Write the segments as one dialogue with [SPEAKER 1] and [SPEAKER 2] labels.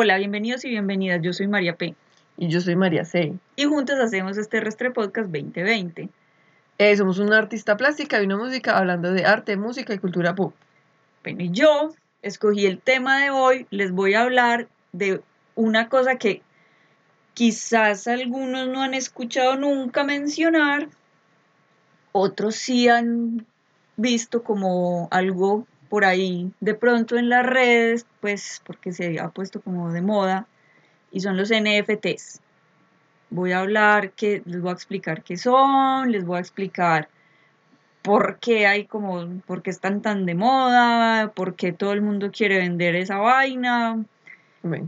[SPEAKER 1] Hola, bienvenidos y bienvenidas. Yo soy María P.
[SPEAKER 2] Y yo soy María C.
[SPEAKER 1] Y juntas hacemos este Restre Podcast 2020.
[SPEAKER 2] Eh, somos una artista plástica y una música hablando de arte, música y cultura pop.
[SPEAKER 1] Bueno, y yo escogí el tema de hoy. Les voy a hablar de una cosa que quizás algunos no han escuchado nunca mencionar, otros sí han visto como algo por ahí de pronto en las redes, pues porque se ha puesto como de moda, y son los NFTs. Voy a hablar, que, les voy a explicar qué son, les voy a explicar por qué hay como, por qué están tan de moda, por qué todo el mundo quiere vender esa vaina.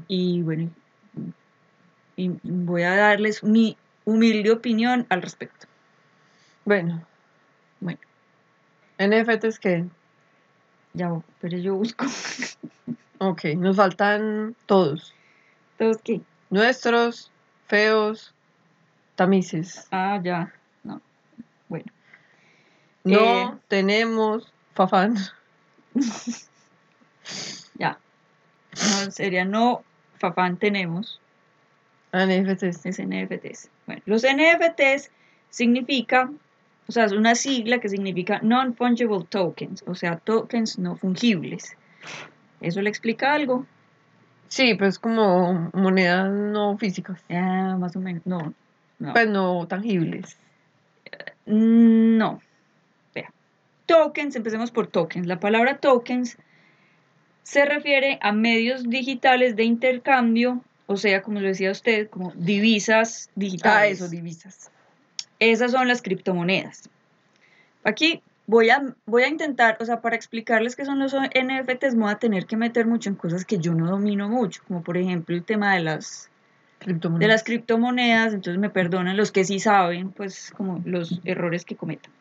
[SPEAKER 1] Y bueno, y voy a darles mi humilde opinión al respecto.
[SPEAKER 2] Bueno.
[SPEAKER 1] Bueno.
[SPEAKER 2] ¿NFTs qué?
[SPEAKER 1] Ya, pero yo busco.
[SPEAKER 2] ok, nos faltan todos.
[SPEAKER 1] ¿Todos qué?
[SPEAKER 2] Nuestros, feos, tamices.
[SPEAKER 1] Ah, ya. No. Bueno.
[SPEAKER 2] No eh, tenemos fafán.
[SPEAKER 1] ya. No, sería no fafán tenemos.
[SPEAKER 2] NFTs.
[SPEAKER 1] Es NFTs. Bueno, los NFTs significa o sea, es una sigla que significa Non-Fungible Tokens, o sea, tokens no fungibles. ¿Eso le explica algo?
[SPEAKER 2] Sí, pues como monedas no físicas.
[SPEAKER 1] Ah, más o menos. No,
[SPEAKER 2] no. Pues no tangibles.
[SPEAKER 1] no. Vea. Tokens, empecemos por tokens. La palabra tokens se refiere a medios digitales de intercambio, o sea, como lo decía usted, como divisas digitales. Ah,
[SPEAKER 2] eso, divisas.
[SPEAKER 1] Esas son las criptomonedas. Aquí voy a, voy a intentar, o sea, para explicarles qué son los NFTs, voy a tener que meter mucho en cosas que yo no domino mucho, como por ejemplo el tema de las criptomonedas. De las criptomonedas, entonces me perdonan los que sí saben, pues como los errores que cometan.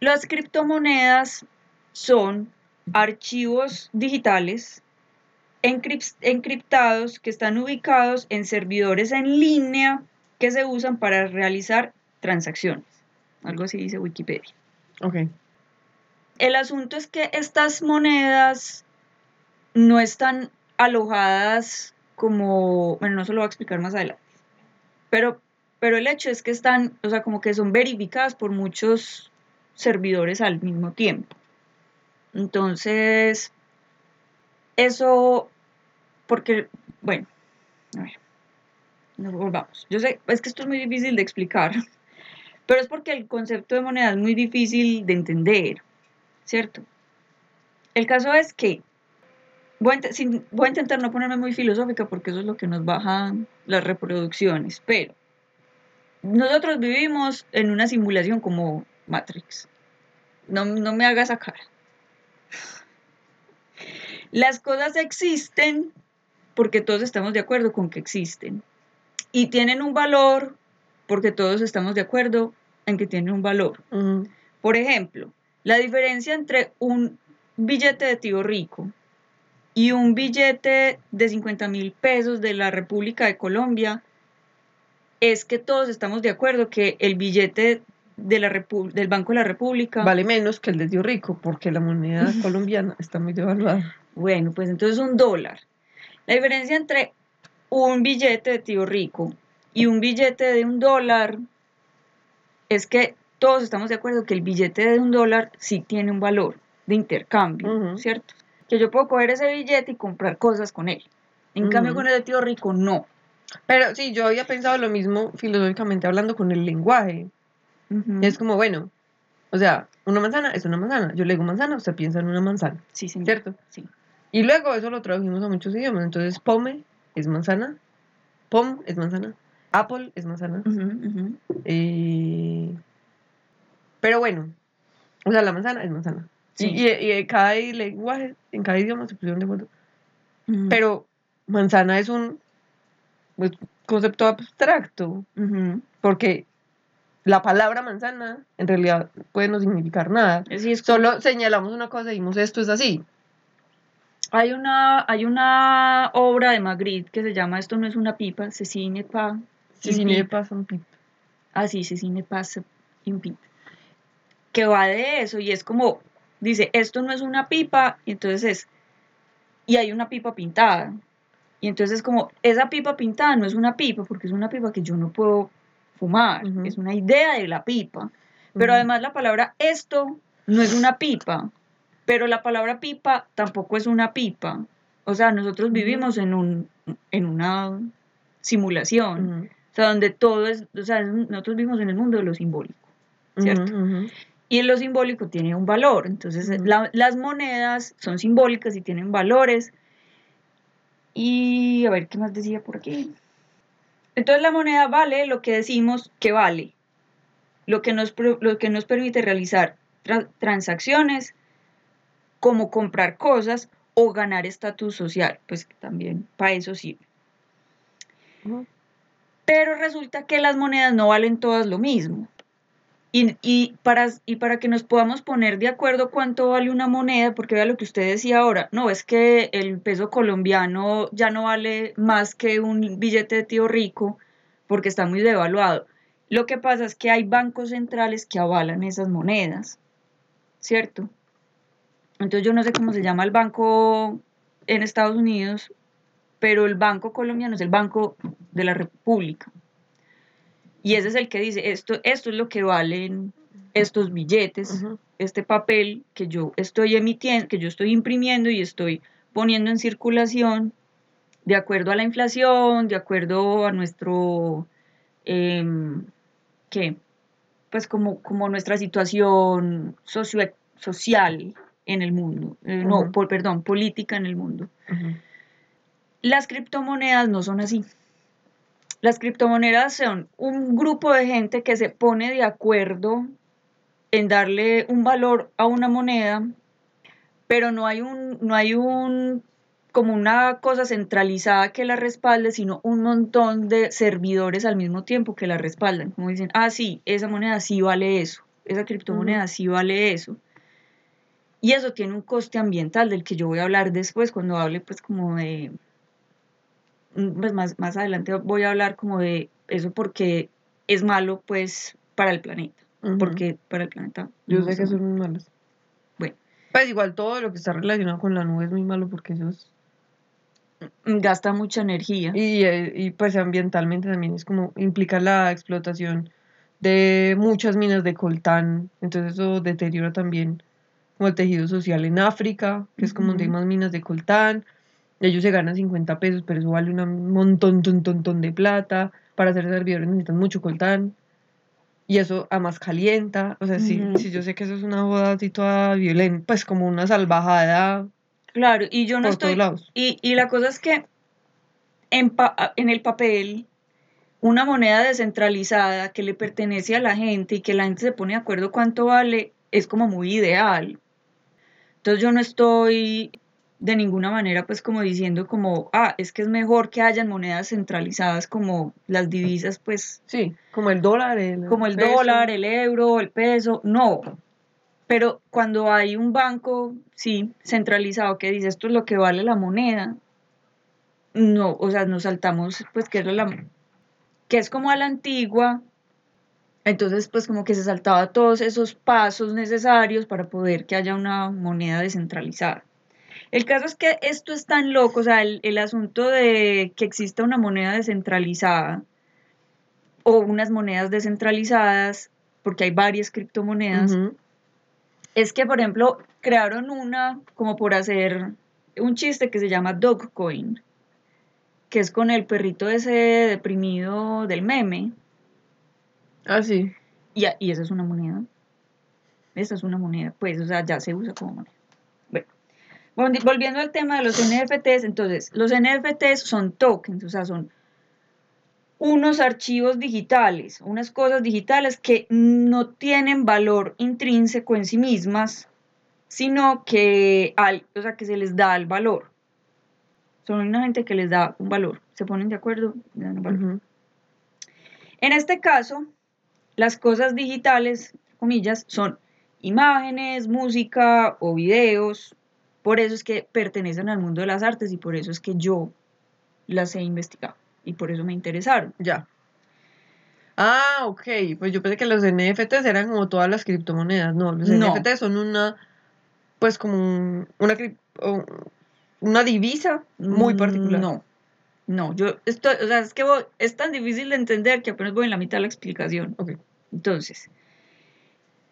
[SPEAKER 1] Las criptomonedas son archivos digitales encriptados que están ubicados en servidores en línea que se usan para realizar transacciones. Algo así dice Wikipedia.
[SPEAKER 2] Ok.
[SPEAKER 1] El asunto es que estas monedas no están alojadas como, bueno, no se lo voy a explicar más adelante, pero, pero el hecho es que están, o sea, como que son verificadas por muchos servidores al mismo tiempo. Entonces, eso, porque, bueno, a ver no volvamos. Yo sé, es que esto es muy difícil de explicar, pero es porque el concepto de moneda es muy difícil de entender, ¿cierto? El caso es que voy a, intentar no ponerme muy filosófica porque eso es lo que nos bajan las reproducciones, pero nosotros vivimos en una simulación como Matrix. No, no me hagas cara. Las cosas existen porque todos estamos de acuerdo con que existen y tienen un valor porque todos estamos de acuerdo en que tienen un valor. Por ejemplo, la diferencia entre un billete de tío rico y un billete de 50 mil pesos de la República de Colombia es que todos estamos de acuerdo que el billete de la del Banco de la República
[SPEAKER 2] vale menos que el de tío rico porque la moneda colombiana está muy devaluada.
[SPEAKER 1] Bueno, pues entonces un dólar. La diferencia entre un billete de tío rico y un billete de un dólar, es que todos estamos de acuerdo que el billete de un dólar sí tiene un valor de intercambio, ¿cierto? Que yo puedo coger ese billete y comprar cosas con él. En cambio, con el de tío rico, no.
[SPEAKER 2] Pero sí, yo había pensado lo mismo filosóficamente hablando con el lenguaje. Es como, bueno, o sea, una manzana es una manzana. Yo le digo manzana, usted piensa en una manzana.
[SPEAKER 1] Sí, sí.
[SPEAKER 2] ¿Cierto?
[SPEAKER 1] Sí.
[SPEAKER 2] Y luego eso lo tradujimos a muchos idiomas. Entonces, pome es manzana, pom es manzana, apple es manzana. Eh, pero bueno, o sea, la manzana es manzana. Y, en cada lenguaje, en cada idioma se pusieron de acuerdo. Pero manzana es un pues, concepto abstracto, porque la palabra manzana en realidad puede no significar nada. Solo señalamos una cosa y decimos esto es así.
[SPEAKER 1] Hay una, hay una obra de Magritte que se llama Esto no es una pipa, Cecine pas
[SPEAKER 2] Cecine pas un pipa.
[SPEAKER 1] Ah, sí, Cecine pas un pipa. Que va de eso y es como, dice, esto no es una pipa, y entonces es, y hay una pipa pintada. Y entonces como esa pipa pintada no es una pipa, porque es una pipa que yo no puedo fumar, es una idea de la pipa. Pero además la palabra esto no es una pipa, pero la palabra pipa tampoco es una pipa. O sea, nosotros vivimos en, un, en una simulación, o sea, donde todo es, o sea, nosotros vivimos en el mundo de lo simbólico, ¿cierto? Y en lo simbólico tiene un valor, entonces las monedas son simbólicas y tienen valores. Y a ver, ¿qué más decía por aquí? Entonces la moneda vale lo que decimos que vale, lo que nos, lo que nos permite realizar transacciones como comprar cosas o ganar estatus social, pues también para eso sirve. Pero resulta que las monedas no valen todas lo mismo. Y, para, y para que nos podamos poner de acuerdo cuánto vale una moneda, porque vea lo que usted decía ahora, no, es que el peso colombiano ya no vale más que un billete de tío rico porque está muy devaluado. Lo que pasa es que hay bancos centrales que avalan esas monedas, ¿cierto? Entonces yo no sé cómo se llama el banco en Estados Unidos, pero el banco colombiano es el banco de la República. Y ese es el que dice, esto, esto es lo que valen estos billetes, este papel que yo estoy emitiendo, que yo estoy imprimiendo y estoy poniendo en circulación de acuerdo a la inflación, de acuerdo a nuestro, em, ¿qué? Pues como, como nuestra situación socio, social en el mundo, eh, no, por, perdón, política en el mundo. Las criptomonedas no son así. Las criptomonedas son un grupo de gente que se pone de acuerdo en darle un valor a una moneda, pero no hay un, no hay un como una cosa centralizada que la respalde, sino un montón de servidores al mismo tiempo que la respaldan. Como dicen, ah, sí, esa moneda sí vale eso, esa criptomoneda sí vale eso. Y eso tiene un coste ambiental del que yo voy a hablar después cuando hable pues como de Mm, pues más, más adelante voy a hablar como de eso porque es malo pues para el planeta. Porque para el planeta.
[SPEAKER 2] Yo sé que son muy malos.
[SPEAKER 1] Bueno.
[SPEAKER 2] Pues igual todo lo que está relacionado con la nube es muy malo porque eso
[SPEAKER 1] mm, gasta mucha energía.
[SPEAKER 2] Y, eh, y pues ambientalmente también es como implica la explotación de muchas minas de coltán. Entonces eso deteriora también como el tejido social en África, que es como donde hay más minas de coltán ellos se ganan 50 pesos, pero eso vale un montón, ton, ton, de plata. Para hacer servidores necesitan mucho coltán. Y eso además calienta. O sea, sí, yo sé que eso es una boda así toda violenta, pues como una salvajada.
[SPEAKER 1] Claro, y yo no estoy. Y, y la cosa es que en, en el papel, una moneda descentralizada que le pertenece a la gente y que la gente se pone de acuerdo cuánto vale, es como muy ideal. Entonces yo no estoy de ninguna manera pues como diciendo como, ah, es que es mejor que hayan monedas centralizadas como las divisas pues.
[SPEAKER 2] Sí, como el dólar. El
[SPEAKER 1] como el dólar, el euro, el peso, no. Pero cuando hay un banco, sí, centralizado que dice esto es lo que vale la moneda, no, o sea, nos saltamos pues que es la, que es como a la antigua, entonces, pues como que se saltaba todos esos pasos necesarios para poder que haya una moneda descentralizada. El caso es que esto es tan loco, o sea, el, asunto de que exista una moneda descentralizada o unas monedas descentralizadas, porque hay varias criptomonedas, es que, por ejemplo, crearon una como por hacer un chiste que se llama Dogcoin, que es con el perrito ese deprimido del meme.
[SPEAKER 2] Ah, sí.
[SPEAKER 1] Y, y esa es una moneda. Esa es una moneda, pues, o sea, ya se usa como moneda. Volviendo al tema de los NFTs, entonces, los NFTs son tokens, o sea, son unos archivos digitales, unas cosas digitales que no tienen valor intrínseco en sí mismas, sino que, al, o sea, que se les da el valor. Son una gente que les da un valor. Se ponen de acuerdo, dan un valor. En este caso, las cosas digitales, comillas, son imágenes, música o videos por eso es que pertenecen al mundo de las artes y por eso es que yo las he investigado y por eso me interesaron.
[SPEAKER 2] Ya. Ah, ok. Pues yo pensé que los NFTs eran como todas las criptomonedas. No, los NFTs son una, pues como una, una divisa muy mm, particular.
[SPEAKER 1] No, No, yo estoy, o sea, es que es tan difícil de entender que apenas voy en la mitad de la explicación.
[SPEAKER 2] Ok.
[SPEAKER 1] Entonces,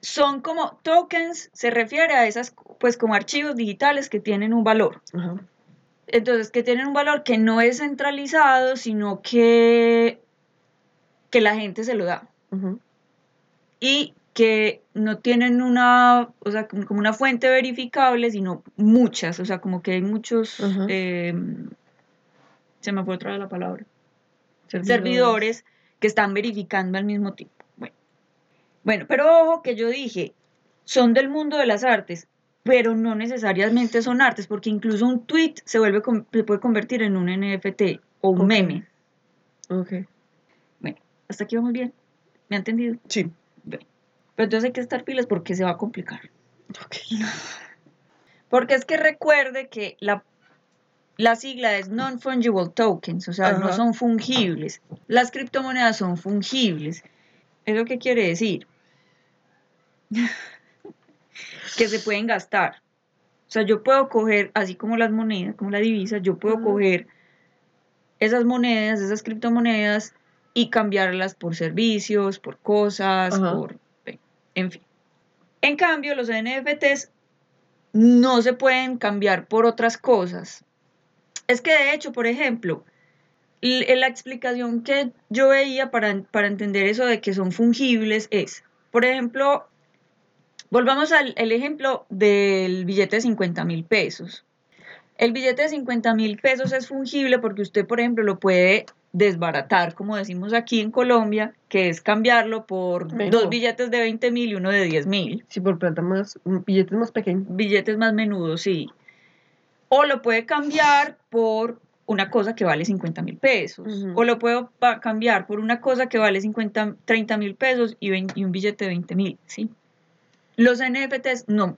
[SPEAKER 1] son como tokens, se refiere a esas, pues como archivos digitales que tienen un valor. Entonces, que tienen un valor que no es centralizado, sino que, que la gente se lo da. Y que no tienen una, o sea, como una fuente verificable, sino muchas, o sea, como que hay muchos, eh, se me fue otra vez la palabra, servidores que están verificando al mismo tiempo. Bueno. bueno, pero ojo que yo dije, son del mundo de las artes, pero no necesariamente son artes, porque incluso un tweet se, vuelve, se puede convertir en un NFT o un meme.
[SPEAKER 2] Ok.
[SPEAKER 1] Bueno, hasta aquí vamos bien. ¿Me ha entendido?
[SPEAKER 2] Sí.
[SPEAKER 1] Bueno. Pero entonces hay que estar pilas porque se va a complicar.
[SPEAKER 2] Ok.
[SPEAKER 1] Porque es que recuerde que la, la sigla es Non-Fungible Tokens, o sea, no son fungibles. Las criptomonedas son fungibles. ¿Eso qué quiere decir? que se pueden gastar. O sea, yo puedo coger, así como las monedas, como la divisa, yo puedo
[SPEAKER 2] Ajá.
[SPEAKER 1] coger esas monedas, esas criptomonedas y cambiarlas por servicios, por cosas,
[SPEAKER 2] Ajá.
[SPEAKER 1] por... En fin. En cambio, los NFTs no se pueden cambiar por otras cosas. Es que de hecho, por ejemplo, la explicación que yo veía para, para entender eso de que son fungibles es, por ejemplo, volvamos al el ejemplo del billete de 50 mil pesos. El billete de 50 mil pesos es fungible porque usted, por ejemplo, lo puede desbaratar, como decimos aquí en Colombia, que es cambiarlo por dos billetes de 20 mil y uno de 10 mil
[SPEAKER 2] Sí, por plata más, billetes más pequeños.
[SPEAKER 1] billetes más menudos, sí. O lo puede cambiar por una cosa que vale 50 mil pesos. O lo puedo cambiar por una cosa que vale 50, 30 mil pesos y, un billete de 20 mil, ¿sí? Los NFTs no,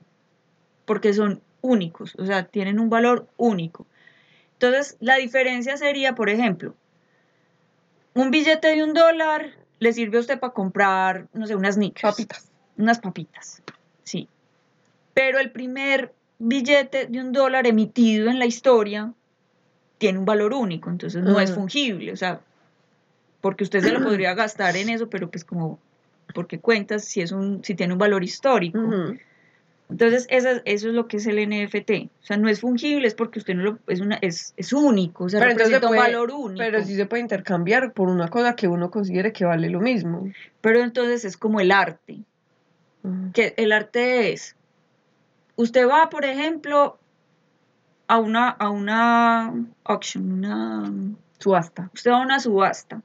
[SPEAKER 1] porque son únicos, o sea, tienen un valor único. Entonces, la diferencia sería, por ejemplo, un billete de un dólar le sirve a usted para comprar, no sé, unas sneakers
[SPEAKER 2] Papitas.
[SPEAKER 1] unas papitas, sí. Pero el primer billete de un dólar emitido en la historia tiene un valor único, entonces no es fungible, o sea, porque usted se lo podría gastar en eso, pero pues como, porque cuentas si es un, si tiene un valor histórico. Entonces, eso, es- eso es lo que es el NFT. O sea, no es fungible, es porque usted no lo, es una, es, es único, o sea,
[SPEAKER 2] Pero
[SPEAKER 1] representa un
[SPEAKER 2] puede-
[SPEAKER 1] valor único.
[SPEAKER 2] Pero sí se puede intercambiar por una cosa que uno considere que vale lo mismo.
[SPEAKER 1] Pero entonces es como el arte. Que el arte es, usted va, por ejemplo, a una, a una auction, una,
[SPEAKER 2] Subasta.
[SPEAKER 1] usted va a una subasta,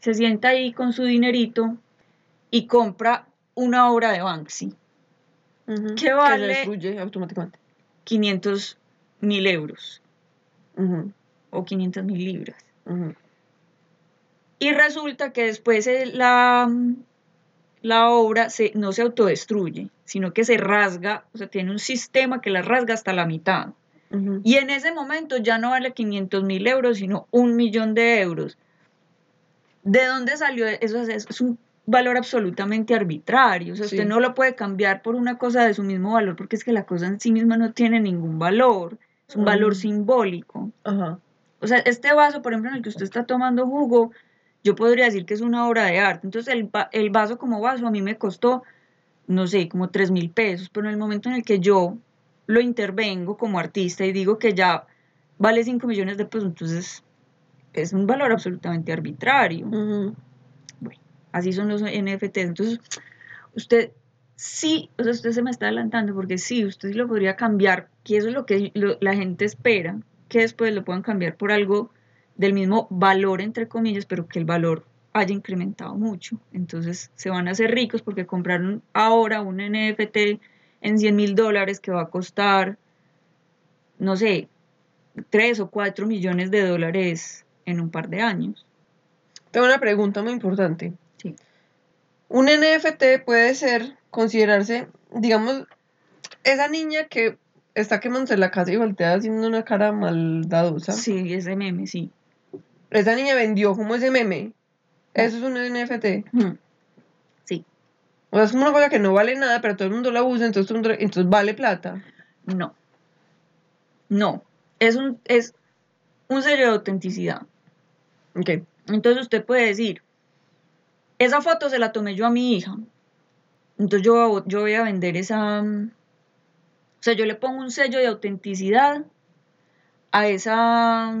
[SPEAKER 1] se sienta ahí con su dinerito y compra una obra de Banksy,
[SPEAKER 2] Ujú.
[SPEAKER 1] ¿Qué vale?
[SPEAKER 2] se destruye automáticamente.
[SPEAKER 1] 500 mil euros o 500 mil libras. Y resulta que después la, la obra se, no se autodestruye, sino que se rasga, o sea, tiene un sistema que la rasga hasta la mitad. Y en ese momento ya no vale 500 mil euros, sino un millón de euros. ¿De dónde salió eso? Es, un valor absolutamente arbitrario. O sea, usted no lo puede cambiar por una cosa de su mismo valor, porque es que la cosa en sí misma no tiene ningún valor. Es un valor simbólico.
[SPEAKER 2] Ajá.
[SPEAKER 1] O sea, este vaso, por ejemplo, en el que usted está tomando jugo, yo podría decir que es una obra de arte. Entonces, el vaso como vaso a mí me costó, no sé, como 3 mil pesos, pero en el momento en el que yo lo intervengo como artista y digo que ya vale 5 millones de pesos, entonces es un valor absolutamente arbitrario.
[SPEAKER 2] Ujú.
[SPEAKER 1] Así son los NFTs. Entonces, usted sí, o sea, usted se me está adelantando porque sí, usted sí lo podría cambiar, que eso es lo que lo- la gente espera, que después lo puedan cambiar por algo del mismo valor, entre comillas, pero que el valor haya incrementado mucho. Entonces, se van a hacer ricos porque compraron ahora un NFT en 100 mil dólares que va a costar, no sé, 3 o 4 millones de dólares en un par de años.
[SPEAKER 2] Tengo una pregunta muy importante.
[SPEAKER 1] Sí.
[SPEAKER 2] Un NFT puede ser, considerarse, digamos, esa niña que está quemándose la casa y voltea haciendo una cara maldadosa.
[SPEAKER 1] Sí, ese meme, sí.
[SPEAKER 2] Esa niña vendió como ese meme. Eso es un NFT.
[SPEAKER 1] Sí.
[SPEAKER 2] O sea, es como una cosa que no vale nada, pero todo el mundo la usa, entonces, todo el mundo- entonces vale plata.
[SPEAKER 1] No. No. Es un. Es, un sello de autenticidad.
[SPEAKER 2] Ok.
[SPEAKER 1] Entonces usted puede decir, esa foto se la tomé yo a mi hija. Entonces yo, yo voy a vender esa... O sea, yo le pongo un sello de autenticidad a esa,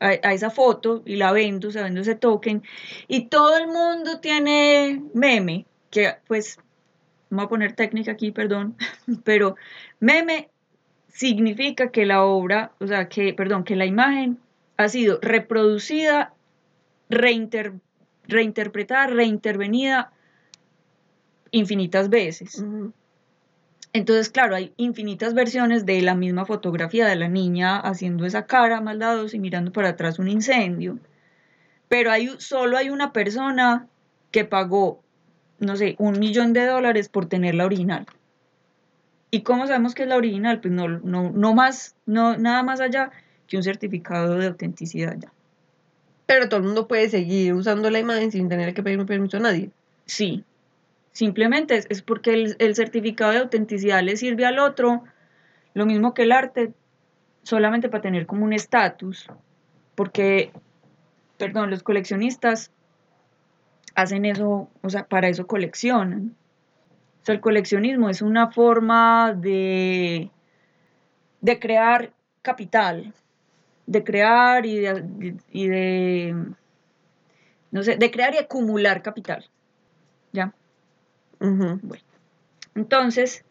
[SPEAKER 1] a, esa foto y la vendo, o sea, vendo ese token. Y todo el mundo tiene meme, que pues, voy a poner técnica aquí, perdón, pero meme significa que la obra, o sea, que, perdón, que la imagen ha sido reproducida, reinterpretada, reintervenida infinitas veces. Entonces, claro, hay infinitas versiones de la misma fotografía de la niña haciendo esa cara maldadosa y mirando para atrás un incendio. Pero hay, solo hay una persona que pagó, no sé, un millón de dólares por tener la original. ¿Y cómo sabemos que es la original? Pues no, no, no más, no, nada más allá que un certificado de autenticidad ya.
[SPEAKER 2] Pero todo el mundo puede seguir usando la imagen sin tener que pedir permiso a nadie.
[SPEAKER 1] Sí, Simplemente es, porque el, certificado de autenticidad le sirve al otro, lo mismo que el arte, solamente para tener como un estatus. Porque, perdón, los coleccionistas hacen eso, o sea, para eso coleccionan. O sea, el coleccionismo es una forma de, de crear capital, de crear y y de, no sé, de crear y acumular capital. ¿Ya? Bueno, entonces,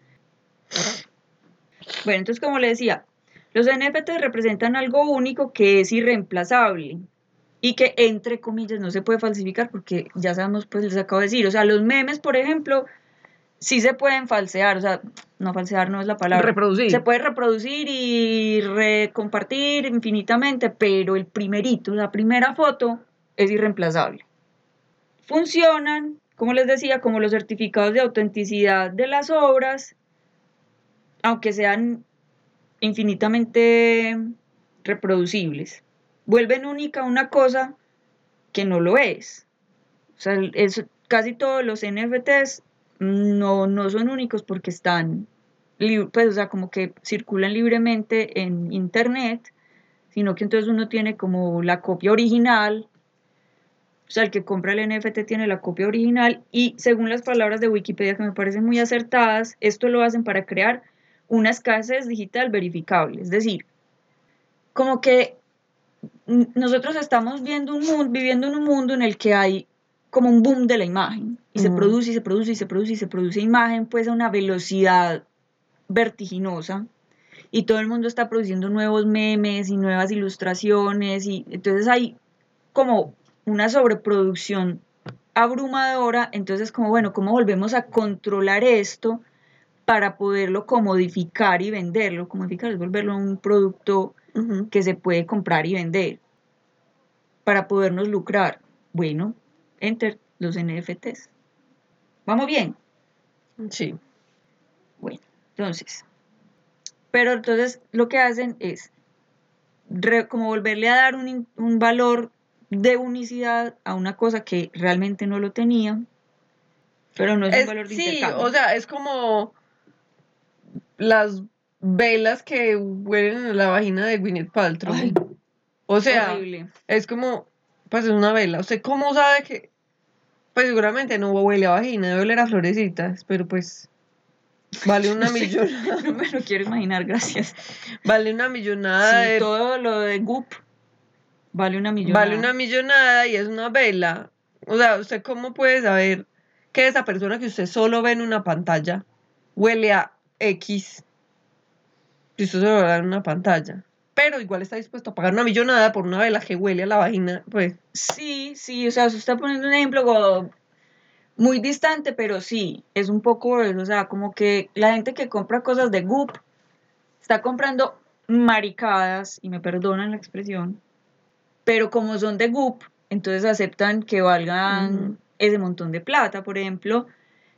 [SPEAKER 1] bueno, entonces como le decía, los NFT representan algo único que es irreemplazable y que entre comillas no se puede falsificar porque ya sabemos, pues les acabo de decir, o sea, los memes, por ejemplo, sí se pueden falsear, o sea, no falsear no es la palabra.
[SPEAKER 2] Reproducir.
[SPEAKER 1] Se puede reproducir y recompartir infinitamente, pero el primerito, la primera foto es irreemplazable. Funcionan como les decía, como los certificados de autenticidad de las obras, aunque sean infinitamente reproducibles, vuelven única una cosa que no lo es. O sea, casi todos los NFTs no, no son únicos porque están, pues, o sea, como que circulan libremente en Internet, sino que entonces uno tiene como la copia original o sea, el que compra el NFT tiene la copia original y según las palabras de Wikipedia que me parecen muy acertadas, esto lo hacen para crear una escasez digital verificable. Es decir, como que nosotros estamos viendo un mundo, viviendo en un mundo en el que hay como un boom de la imagen y se produce y se produce y se produce y se produce imagen pues a una velocidad vertiginosa y todo el mundo está produciendo nuevos memes y nuevas ilustraciones y entonces hay como una sobreproducción abrumadora, entonces como, bueno, ¿cómo volvemos a controlar esto para poderlo comodificar y venderlo? Comodificar es volverlo un producto que se puede comprar y vender para podernos lucrar. Bueno, enter los NFTs. ¿Vamos bien?
[SPEAKER 2] Sí.
[SPEAKER 1] Bueno, entonces, pero entonces lo que hacen es como volverle a dar un, un valor de unicidad a una cosa que realmente no lo tenía, pero no es, un valor de
[SPEAKER 2] Sí, o sea, es como las velas que huelen en la vagina de Gwyneth Paltrow. o sea, es como, pues es una vela. ¿Usted cómo sabe que? Pues seguramente no huele a vagina, debe oler a florecitas, pero pues vale una millonada.
[SPEAKER 1] no me lo quiero imaginar, gracias.
[SPEAKER 2] Vale una millonada
[SPEAKER 1] sí, todo lo de Goop Vale una millonada.
[SPEAKER 2] Vale una millonada y es una vela. O sea, ¿usted cómo puede saber que esa persona que usted solo ve en una pantalla huele a X si usted solo ve en una pantalla? Pero igual está dispuesto a pagar una millonada por una vela que huele a la vagina, pues.
[SPEAKER 1] Sí, sí, o sea, se está poniendo un ejemplo muy distante, pero sí, es un poco eso, o sea, como que la gente que compra cosas de Goop está comprando maricadas, y me perdonan la expresión, pero como son de Goop, entonces aceptan que valgan ese montón de plata. Por ejemplo,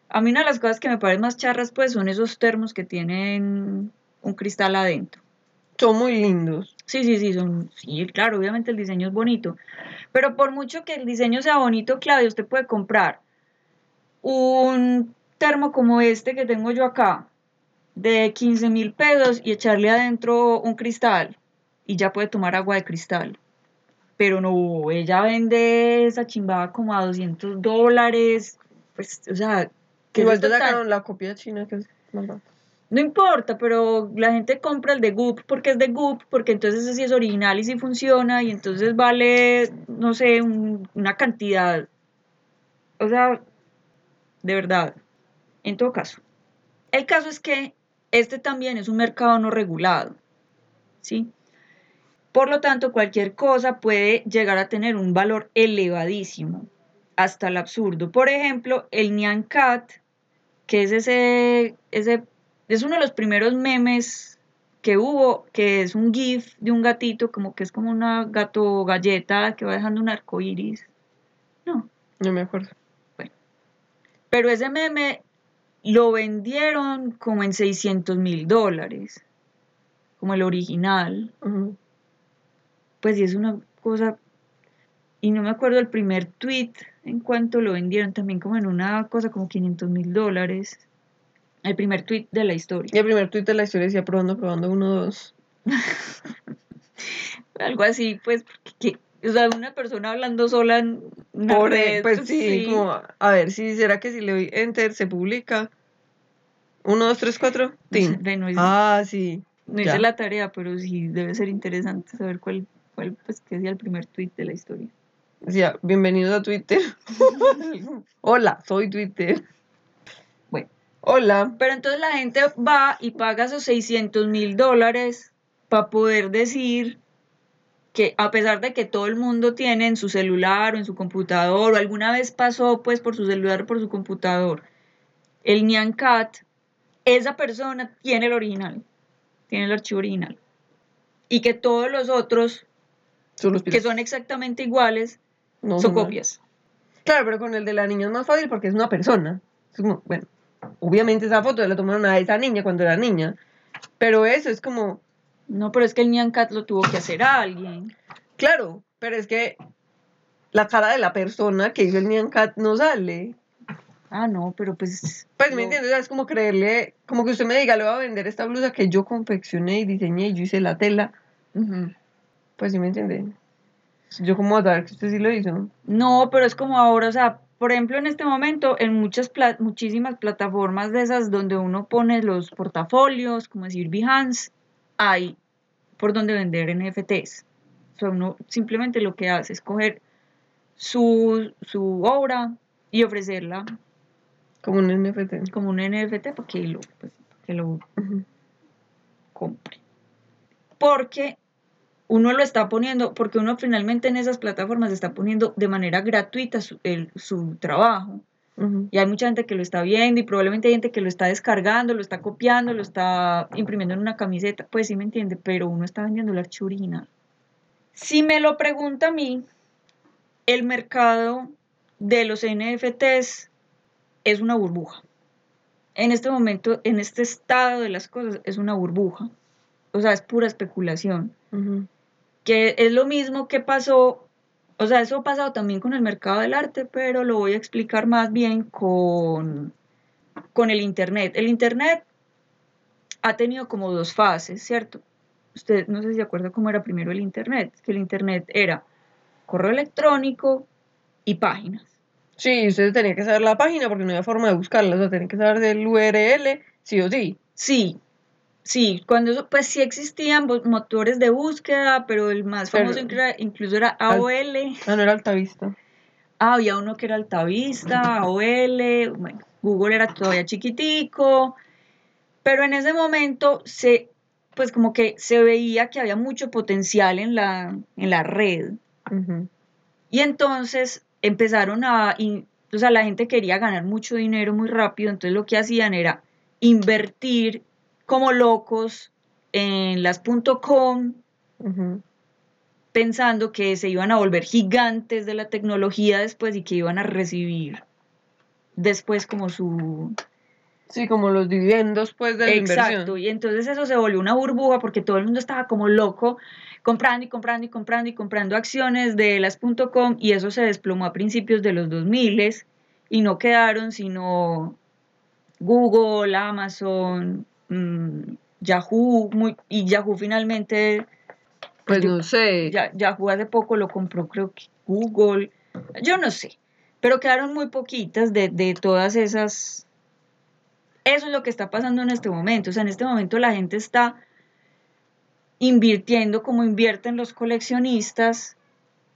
[SPEAKER 1] a mí una de las cosas que me parecen más charras, pues, son esos termos que tienen un cristal adentro.
[SPEAKER 2] Son muy lindos.
[SPEAKER 1] Sí, sí, sí, son, sí, claro, obviamente el diseño es bonito. Pero por mucho que el diseño sea bonito, Claudia, usted puede comprar un termo como este que tengo yo acá, de 15 mil pesos y echarle adentro un cristal y ya puede tomar agua de cristal. Pero no, ella vende esa chimbada como a 200 dólares. Pues, o sea,
[SPEAKER 2] que Igual te sacaron la copia china que es más
[SPEAKER 1] No importa, pero la gente compra el de Goop porque es de Goop, porque entonces ese sí es original y sí funciona, y entonces vale, no sé, una cantidad. O sea, de verdad. En todo caso. El caso es que este también es un mercado no regulado. ¿Sí? Por lo tanto, cualquier cosa puede llegar a tener un valor elevadísimo, hasta el absurdo. Por ejemplo, el Nyan Cat, que es ese, ese, es uno de los primeros memes que hubo, que es un GIF de un gatito, como que es como una gato galleta que va dejando un arco iris. No.
[SPEAKER 2] No me acuerdo.
[SPEAKER 1] Bueno. Pero ese meme lo vendieron como en 600 mil dólares, como el original pues sí es una cosa, y no me acuerdo el primer tweet en cuanto lo vendieron, también como en una cosa como 500 mil dólares. El primer tweet de la historia.
[SPEAKER 2] Y el primer tweet de la historia decía probando, probando, uno, dos.
[SPEAKER 1] Algo así, pues, porque, o sea, una persona hablando sola en una
[SPEAKER 2] red, pues, pues sí, como, a ver, si será que si le doy enter se publica. Uno, dos, tres, cuatro. ah, sí.
[SPEAKER 1] No hice la tarea, pero sí debe ser interesante saber cuál cuál pues que decía el primer tweet de la historia.
[SPEAKER 2] Decía, bienvenidos a Twitter. Hola, soy Twitter.
[SPEAKER 1] Bueno.
[SPEAKER 2] Hola.
[SPEAKER 1] Pero entonces la gente va y paga esos 600 mil dólares para poder decir que a pesar de que todo el mundo tiene en su celular o en su computador, o alguna vez pasó pues por su celular o por su computador, el Nyan Cat, esa persona tiene el original, tiene el archivo original. Y que todos los otros que son exactamente iguales, son copias.
[SPEAKER 2] Claro, pero con el de la niña es más fácil porque es una persona. bueno, obviamente esa foto la tomaron a esa niña cuando era niña, pero eso es como...
[SPEAKER 1] No, pero es que el Nyan Cat lo tuvo que hacer a alguien.
[SPEAKER 2] Claro, pero es que la cara de la persona que hizo el Nyan Cat no sale.
[SPEAKER 1] Ah, no, pero pues...
[SPEAKER 2] Pues me entiendes, es como creerle, como que usted me diga, le voy a vender esta blusa que yo confeccioné y diseñé y yo hice la tela. Pues sí me entiende. Yo como a dar que usted sí lo hizo.
[SPEAKER 1] No, pero es como ahora, o sea, por ejemplo, en este momento, en muchas muchísimas plataformas de esas donde uno pone los portafolios, como decir Behance, hay por donde vender NFTs. O sea, uno simplemente lo que hace es coger su, su obra y ofrecerla.
[SPEAKER 2] Como un NFT.
[SPEAKER 1] Como un NFT para que lo, pues, que lo compre. Porque uno lo está poniendo, porque uno finalmente en esas plataformas está poniendo de manera gratuita su, su trabajo. Y hay mucha gente que lo está viendo y probablemente hay gente que lo está descargando, lo está copiando, lo está imprimiendo en una camiseta, pues sí me entiende, pero uno está vendiendo el archivo original. Si me lo pregunta a mí, el mercado de los NFTs es una burbuja. En este momento, en este estado de las cosas, es una burbuja. O sea, es pura especulación que es lo mismo que pasó, o sea, eso ha pasado también con el mercado del arte, pero lo voy a explicar más bien con, con el Internet. El Internet ha tenido como dos fases, ¿cierto? Usted no sé si se acuerda cómo era primero el Internet, que el Internet era correo electrónico y páginas.
[SPEAKER 2] Sí, usted tenía que saber la página porque no había forma de buscarla, o sea, tenía que saber del URL, sí o sí.
[SPEAKER 1] Sí, Sí, cuando pues sí existían motores de búsqueda, pero el más famoso incluso era AOL.
[SPEAKER 2] ah, no era Altavista.
[SPEAKER 1] Ah, había uno que era Altavista, AOL, bueno, Google era todavía chiquitico, pero en ese momento se, pues como que se veía que había mucho potencial en la, en la red. Y entonces empezaron a, o sea, la gente quería ganar mucho dinero muy rápido, entonces lo que hacían era invertir como locos en las .com, pensando que se iban a volver gigantes de la tecnología después y que iban a recibir después como su...
[SPEAKER 2] Sí, como los dividendos pues de la Exacto,
[SPEAKER 1] y entonces eso se volvió una burbuja porque todo el mundo estaba como loco comprando y comprando y comprando y comprando acciones de las .com y eso se desplomó a principios de los 2000 y no quedaron sino Google, Amazon, Mm, Yahoo, muy, y Yahoo finalmente
[SPEAKER 2] Pues no sé.
[SPEAKER 1] Ya, Yahoo hace poco lo compró, creo que Google. Yo no sé. Pero quedaron muy poquitas de, de todas esas. Eso es lo que está pasando en este momento. O sea, en este momento la gente está invirtiendo como invierten los coleccionistas.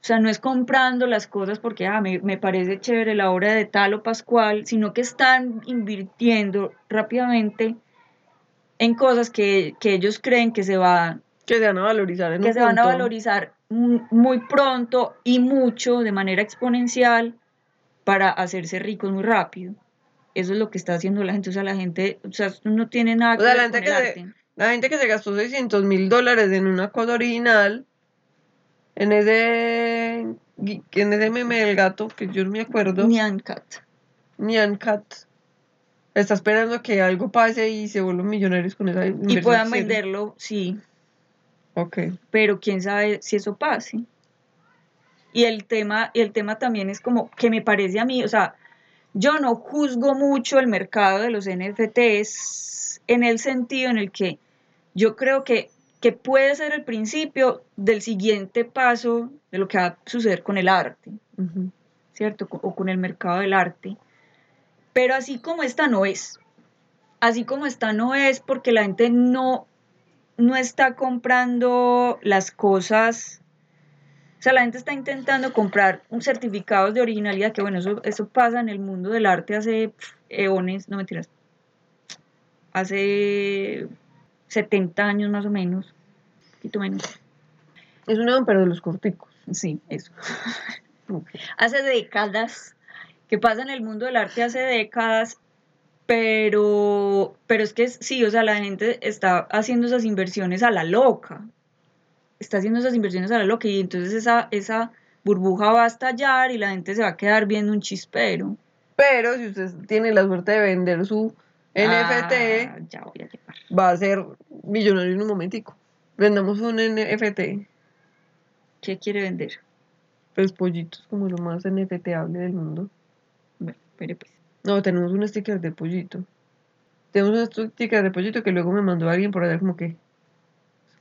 [SPEAKER 1] O sea, no es comprando las cosas porque ah, me, me, parece chévere la obra de tal o Pascual, sino que están invirtiendo rápidamente en cosas que, que ellos creen que se van
[SPEAKER 2] que se van a valorizar en
[SPEAKER 1] que se van a valorizar muy pronto y mucho de manera exponencial para hacerse ricos muy rápido. Eso es lo que está haciendo la gente. O sea, la gente, o sea, no tiene nada que
[SPEAKER 2] ver la gente que la gente que se gastó 600 mil dólares en una cosa original, en ese, en ese meme del gato, que yo no me acuerdo.
[SPEAKER 1] Nyan Cat.
[SPEAKER 2] Nyan Cat. Está esperando que algo pase y se vuelvan millonarios con esa
[SPEAKER 1] Y puedan venderlo, sí.
[SPEAKER 2] Ok.
[SPEAKER 1] Pero quién sabe si eso pase. Y el tema, el tema también es como que me parece a mí, o sea, yo no juzgo mucho el mercado de los NFTs en el sentido en el que yo creo que, que puede ser el principio del siguiente paso de lo que va a suceder con el arte, ¿cierto? O con el mercado del arte. Pero así como esta no es. Así como esta no es porque la gente no, no está comprando las cosas. O sea, la gente está intentando comprar un certificado de originalidad, que bueno, eso, eso pasa en el mundo del arte hace eones, no mentiras, hace 70 años más o menos, un poquito menos.
[SPEAKER 2] Es un pero de los corticos.
[SPEAKER 1] Sí, eso. Hace décadas, que pasa en el mundo del arte hace décadas, pero, pero es que sí, o sea, la gente está haciendo esas inversiones a la loca. Está haciendo esas inversiones a la loca y entonces esa, esa burbuja va a estallar y la gente se va a quedar viendo un chispero.
[SPEAKER 2] Pero si usted tiene la suerte de vender su NFT,
[SPEAKER 1] ah, ya voy a
[SPEAKER 2] va a ser millonario en un momentico. Vendamos un NFT.
[SPEAKER 1] ¿Qué quiere vender?
[SPEAKER 2] Pues pollitos, como lo más NFTable del mundo.
[SPEAKER 1] Pero pues.
[SPEAKER 2] No, tenemos un sticker de pollito. Tenemos un sticker de pollito que luego me mandó alguien por allá como que...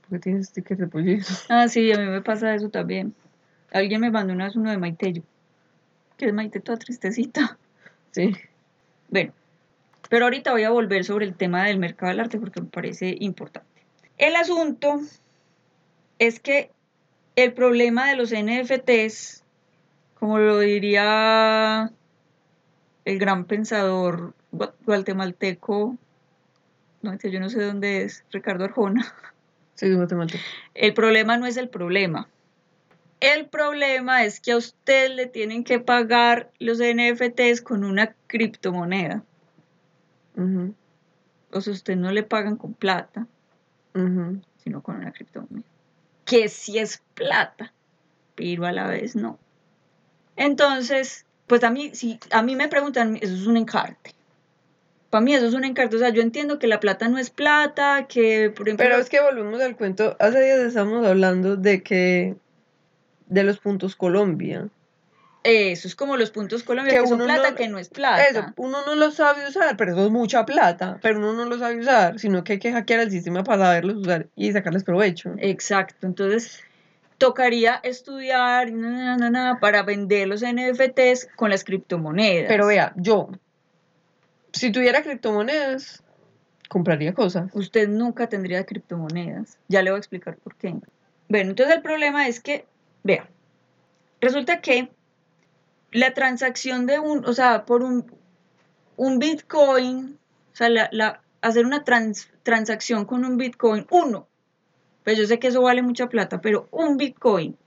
[SPEAKER 2] ¿Por qué tienes sticker de pollito?
[SPEAKER 1] Ah, sí, a mí me pasa eso también. Alguien me mandó una vez uno de Maite, que es Maite toda tristecita.
[SPEAKER 2] Sí.
[SPEAKER 1] Bueno, pero ahorita voy a volver sobre el tema del mercado del arte porque me parece importante. El asunto es que el problema de los NFTs, como lo diría el gran pensador guatemalteco, no, yo no sé dónde es, Ricardo Arjona.
[SPEAKER 2] Sí, guatemalteco.
[SPEAKER 1] El problema no es el problema. El problema es que a usted le tienen que pagar los NFTs con una criptomoneda. O sea, usted no le pagan con plata, sino con una criptomoneda. Que sí es plata, pero a la vez no. Entonces, pues a mí, si a mí me preguntan, eso es un encarte. Para mí eso es un encarte. O sea, yo entiendo que la plata no es plata, que por ejemplo...
[SPEAKER 2] Pero es que volvemos al cuento. Hace días estamos hablando de que... De los puntos Colombia.
[SPEAKER 1] Eso es como los puntos Colombia, que, son plata que no es plata.
[SPEAKER 2] Eso, uno no lo sabe usar, pero eso es mucha plata, pero uno no lo sabe usar, sino que hay que hackear el sistema para saberlos usar y sacarles provecho.
[SPEAKER 1] Exacto, entonces tocaría estudiar para vender los NFTs con las criptomonedas.
[SPEAKER 2] Pero vea, yo, si tuviera criptomonedas, compraría cosas.
[SPEAKER 1] Usted nunca tendría criptomonedas. Ya le voy a explicar por qué. Bueno, entonces el problema es que, vea, resulta que la transacción de un, o sea, por un, un Bitcoin, o sea, la, hacer una transacción con un Bitcoin, uno, pues yo sé que eso vale mucha plata, pero un Bitcoin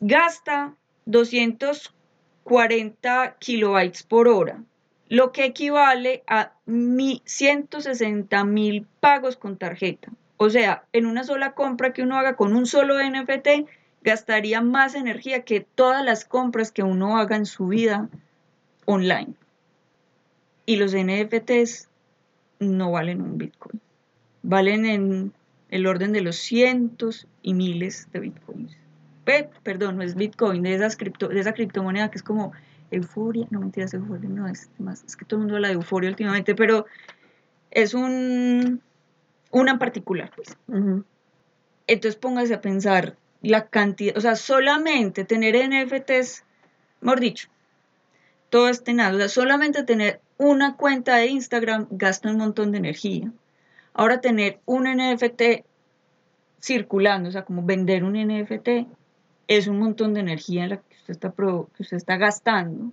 [SPEAKER 1] gasta 240 kilobytes por hora, lo que equivale a 160 mil pagos con tarjeta. O sea, en una sola compra que uno haga con un solo NFT, gastaría más energía que todas las compras que uno haga en su vida online. Y los NFTs no valen un Bitcoin. Valen en el orden de los cientos y miles de Bitcoins. perdón, no es Bitcoin, de, esas cripto, de esa criptomoneda que es como euforia. No, mentiras, euforia no es más. Es que todo el mundo habla de euforia últimamente, pero es un una en particular, pues. Entonces póngase a pensar la cantidad, o sea, solamente tener NFTs, mejor dicho, todo este nada, o sea, solamente tener una cuenta de Instagram gasta un montón de energía. Ahora tener un NFT circulando, o sea, como vender un NFT, es un montón de energía en la que usted está, que usted está gastando.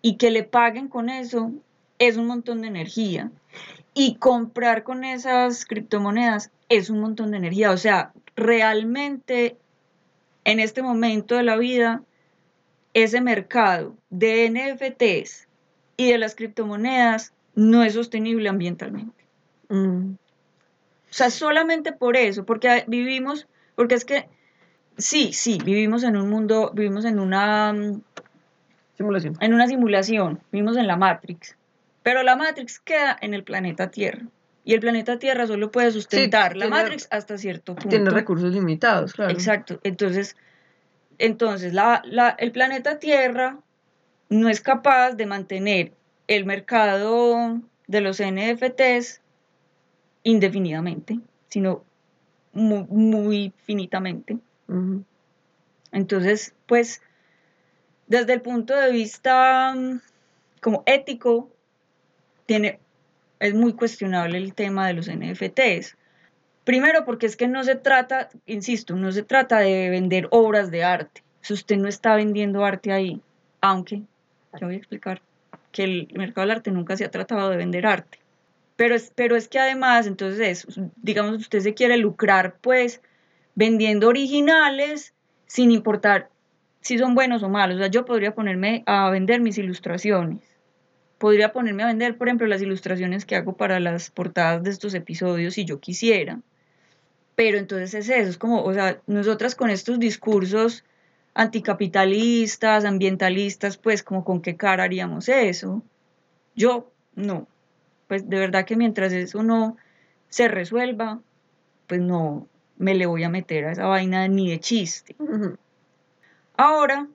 [SPEAKER 1] Y que le paguen con eso es un montón de energía. Y comprar con esas criptomonedas es un montón de energía. O sea, realmente en este momento de la vida, ese mercado de NFTs y de las criptomonedas no es sostenible ambientalmente. Mm. O sea, solamente por eso, porque vivimos, porque es que, sí, sí, vivimos en un mundo, vivimos en una
[SPEAKER 2] mm, simulación.
[SPEAKER 1] En una simulación, vivimos en la Matrix, pero la Matrix queda en el planeta Tierra. Y el planeta Tierra solo puede sustentar la Matrix hasta cierto punto.
[SPEAKER 2] Tiene recursos limitados, claro.
[SPEAKER 1] Exacto. Entonces, entonces la, el planeta Tierra no es capaz de mantener el mercado de los NFTs indefinidamente, sino muy, finitamente. Entonces, pues, desde el punto de vista mm, como ético, tiene, es muy cuestionable el tema de los NFTs. Primero porque es que no se trata, insisto, no se trata de vender obras de arte. Si usted no está vendiendo arte ahí, aunque, ya voy a explicar, que el mercado del arte nunca se ha tratado de vender arte. Pero es, pero es que además, entonces, digamos, usted se quiere lucrar, pues, vendiendo originales sin importar si son buenos o malos. O sea, yo podría ponerme a vender mis ilustraciones. Podría ponerme a vender, por ejemplo, las ilustraciones que hago para las portadas de estos episodios si yo quisiera. Pero entonces es eso, es como, o sea, nosotras con estos discursos anticapitalistas, ambientalistas, pues como con qué cara haríamos eso. Yo no pues de verdad que mientras eso no se resuelva, pues no me le voy a meter a esa vaina ni de chiste. Ahora,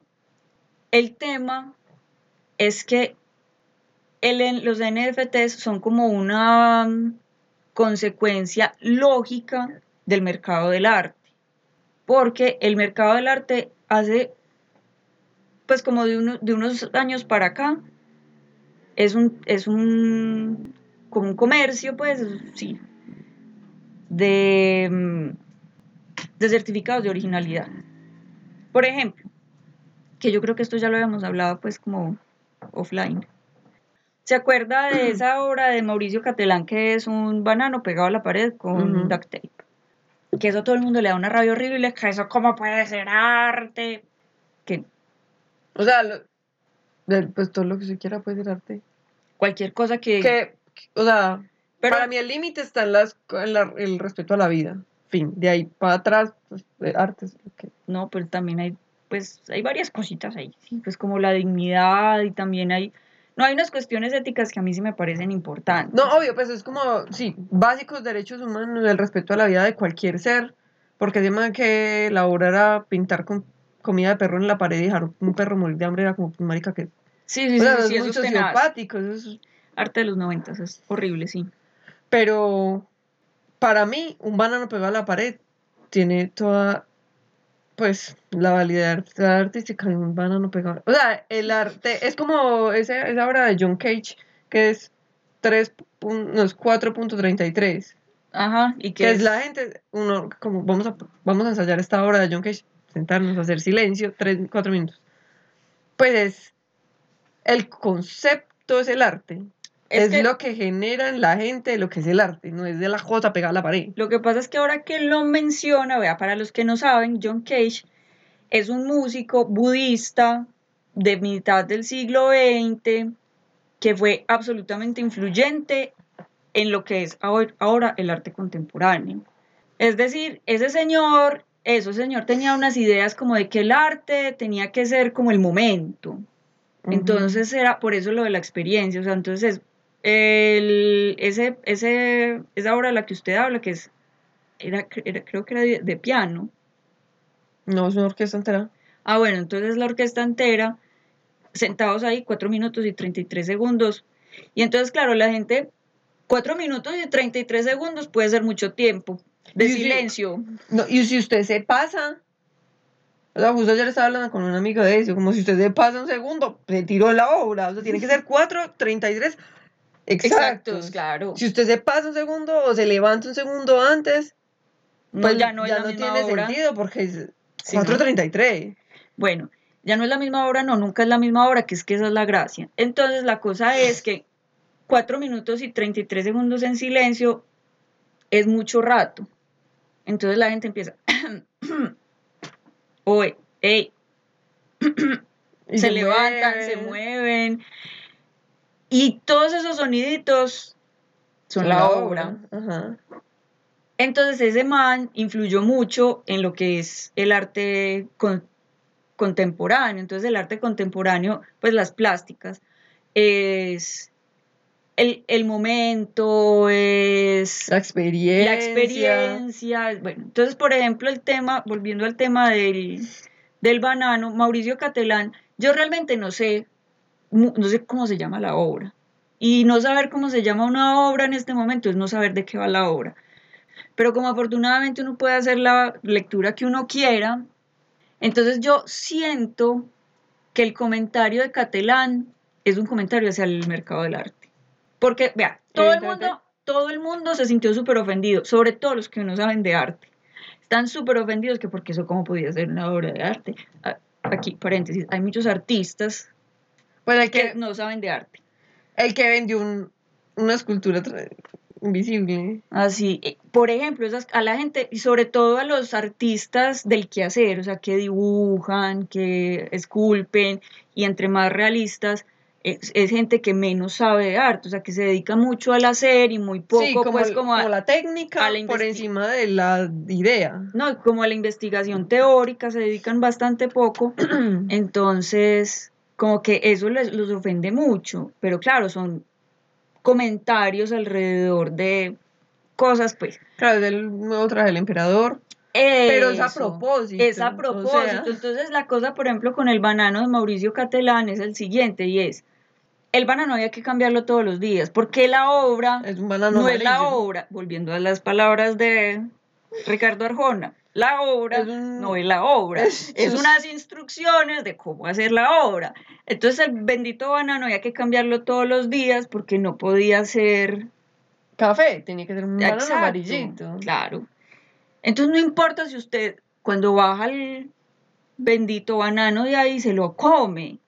[SPEAKER 1] el tema es que el, los NFTs son como una consecuencia lógica del mercado del arte, porque el mercado del arte hace, pues como de, de unos años para acá, es un, es un como un comercio, pues, sí, de, mm, de certificados de originalidad. Por ejemplo, que yo creo que esto ya lo habíamos hablado, pues, como offline. ¿Se acuerda de esa obra de Mauricio Catelán que es un banano pegado a la pared con duct tape? Que eso todo el mundo le da una rabia horrible, que eso cómo puede ser arte. Que...
[SPEAKER 2] O sea, pues todo lo que se quiera puede ser arte.
[SPEAKER 1] Cualquier cosa que...
[SPEAKER 2] Que o sea, para mí el límite está en, las, el respeto a la vida. Fin, de ahí para atrás, pues, artes.
[SPEAKER 1] No, pero también hay, pues, hay varias cositas ahí, sí, pues como la dignidad y también hay, no hay unas cuestiones éticas que a mí sí me parecen importantes.
[SPEAKER 2] No, obvio, pues es como, sí, básicos derechos humanos, el respeto a la vida de cualquier ser, porque además que la obra era pintar con comida de perro en la pared y dejar un perro morir de hambre, era como, marica, que...
[SPEAKER 1] Sí, sí, sí, sí, es muy sociopático, eso arte de los noventas, es horrible, sí.
[SPEAKER 2] Pero para mí, un banano pegado a la pared tiene toda, pues, la validez artística de un banano pegado. O sea, el arte es como esa, esa obra de John Cage, que es 3, no, es 4.33.
[SPEAKER 1] Ajá, y
[SPEAKER 2] que es, la gente, uno, como vamos a, vamos a ensayar esta obra de John Cage, sentarnos, a hacer silencio, 3, 4 minutos. Pues el concepto es el arte. Es, lo que genera en la gente lo que es el arte, no es de la jota pegada a la pared.
[SPEAKER 1] Lo que pasa es que ahora que lo menciona, vea, para los que no saben, John Cage es un músico budista de mitad del siglo XX que fue absolutamente influyente en lo que es ahora el arte contemporáneo. Es decir, ese señor, ese señor tenía unas ideas como de que el arte tenía que ser como el momento. Entonces era por eso lo de la experiencia, o sea, entonces el, ese, ese, esa obra de la que usted habla, que es, era, creo que era de, piano.
[SPEAKER 2] No, es una orquesta entera.
[SPEAKER 1] Ah, bueno, entonces la orquesta entera, sentados ahí, cuatro minutos y 33 segundos. Y entonces, claro, la gente, cuatro minutos y 33 segundos puede ser mucho tiempo. de
[SPEAKER 2] Y si-
[SPEAKER 1] silencio.
[SPEAKER 2] No, y si usted se pasa, o sea, justo ayer estaba hablando con un amigo de eso, como si usted se pasa un segundo, se tiró la obra, o sea, tiene que ser 4.33 exactos.
[SPEAKER 1] Exactos, claro.
[SPEAKER 2] Si usted se pasa un segundo o se levanta un segundo antes,
[SPEAKER 1] No,
[SPEAKER 2] pues
[SPEAKER 1] ya no la misma
[SPEAKER 2] tiene sentido porque es
[SPEAKER 1] Sí, ¿no?
[SPEAKER 2] 4.33.
[SPEAKER 1] Bueno, ya no es la misma hora, no, nunca es la misma hora, que es que esa es la gracia. Entonces la cosa es que 4 minutos y 33 segundos en silencio es mucho rato. Entonces la gente empieza, oye, ey, se, levantan, se
[SPEAKER 2] mueve.
[SPEAKER 1] mueven. Y todos esos soniditos son la obra.
[SPEAKER 2] Ajá.
[SPEAKER 1] Entonces ese man influyó mucho en lo que es el arte con- contemporáneo. Entonces el arte contemporáneo, pues las plásticas, es el, el momento, es
[SPEAKER 2] La experiencia.
[SPEAKER 1] la experiencia. Bueno, entonces por ejemplo el tema, volviendo al tema del, del banano, Mauricio Catelán, yo realmente no sé, no sé cómo se llama la obra. Y no saber cómo se llama una obra en este momento es no saber de qué va la obra. Pero como afortunadamente uno puede hacer la lectura que uno quiera, entonces yo siento que el comentario de Catelán es un comentario hacia el mercado del arte. Porque, vea, todo el mundo, todo el mundo se sintió súper ofendido, sobre todo los que no saben de arte. Están súper ofendidos que porque eso cómo podía ser una obra de arte. Ah, Aquí, paréntesis, hay muchos artistas
[SPEAKER 2] Pues el
[SPEAKER 1] que
[SPEAKER 2] que,
[SPEAKER 1] no saben de arte.
[SPEAKER 2] el que vendió un- una escultura invisible.
[SPEAKER 1] Así, eh, por ejemplo, esas, a la gente y sobre todo a los artistas del quehacer, o sea, que dibujan, que esculpen y entre más realistas, es, es gente que menos sabe de arte, o sea, que se dedica mucho al hacer y muy poco,
[SPEAKER 2] sí, como,
[SPEAKER 1] pues,
[SPEAKER 2] el-
[SPEAKER 1] como a,
[SPEAKER 2] como la técnica
[SPEAKER 1] la
[SPEAKER 2] por encima de la idea.
[SPEAKER 1] no, como a la investigación teórica, se dedican bastante poco, entonces, como que eso les, los ofende mucho, pero claro, son comentarios alrededor de cosas, pues,
[SPEAKER 2] Claro, es el nuevo traje del emperador. Pero es a
[SPEAKER 1] Eso,
[SPEAKER 2] propósito.
[SPEAKER 1] Es a
[SPEAKER 2] o
[SPEAKER 1] propósito.
[SPEAKER 2] sea,
[SPEAKER 1] Entonces la cosa, por ejemplo, con el banano de Mauricio Catelán es el siguiente y es, el banano había que cambiarlo todos los días, porque la obra
[SPEAKER 2] es un banano
[SPEAKER 1] no es la obra, volviendo a las palabras de Ricardo Arjona, la obra
[SPEAKER 2] Es un-
[SPEAKER 1] no es la obra,
[SPEAKER 2] es-
[SPEAKER 1] es unas instrucciones de cómo hacer la obra. Entonces el bendito banano había que cambiarlo todos los días porque no podía ser
[SPEAKER 2] Café, tenía que ser un banano
[SPEAKER 1] Exacto,
[SPEAKER 2] amarillito.
[SPEAKER 1] Claro. Entonces no importa si usted cuando baja el bendito banano de ahí se lo come.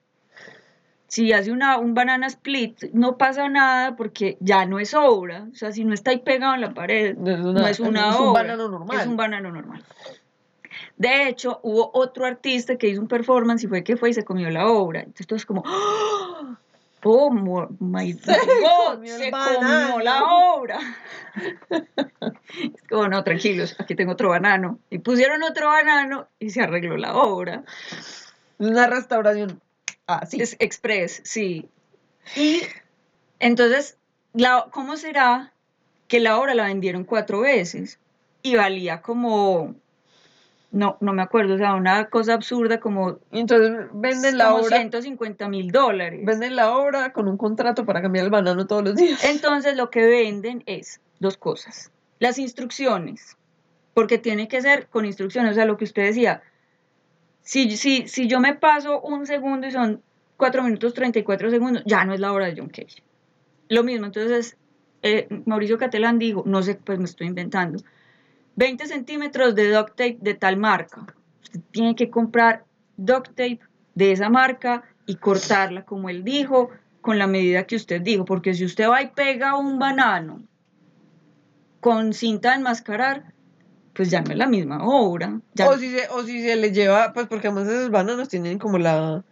[SPEAKER 1] Si hace una, un banana split, no pasa nada porque ya no es obra. O sea, si no está ahí pegado en la pared,
[SPEAKER 2] No es
[SPEAKER 1] no
[SPEAKER 2] una-
[SPEAKER 1] es una
[SPEAKER 2] es un banano normal.
[SPEAKER 1] Es un banano normal. De hecho, hubo otro artista que hizo un performance y fue que fue y se comió la obra. Entonces todos como, ¡Oh! Oh my
[SPEAKER 2] Se
[SPEAKER 1] God, se
[SPEAKER 2] banano.
[SPEAKER 1] comió la obra. Es como, no, tranquilos, aquí tengo otro banano. Y pusieron otro banano y se arregló la obra.
[SPEAKER 2] Una restauración así.
[SPEAKER 1] Es express, sí. Y entonces, la, ¿cómo será que la obra la vendieron cuatro veces? Y valía como, no, no me acuerdo, o sea, una cosa absurda como,
[SPEAKER 2] entonces venden la
[SPEAKER 1] como
[SPEAKER 2] obra.
[SPEAKER 1] 150 mil dólares.
[SPEAKER 2] Venden la obra con un contrato para cambiar el banano todos los días.
[SPEAKER 1] Entonces lo que venden es dos cosas. Las instrucciones, porque tiene que ser con instrucciones, o sea, lo que usted decía. Si, si, si yo me paso un segundo y son 4 minutos 34 segundos, ya no es la hora de John Cage. Lo mismo, entonces eh, Mauricio Catelán dijo, no sé, pues me estoy inventando, 20 centímetros de duct tape de tal marca. Usted tiene que comprar duct tape de esa marca y cortarla como él dijo, con la medida que usted dijo, porque si usted va y pega un banano con cinta de enmascarar, pues ya no es la misma obra. ya-
[SPEAKER 2] O si, se, o si se le lleva, pues porque además esos bananos tienen como la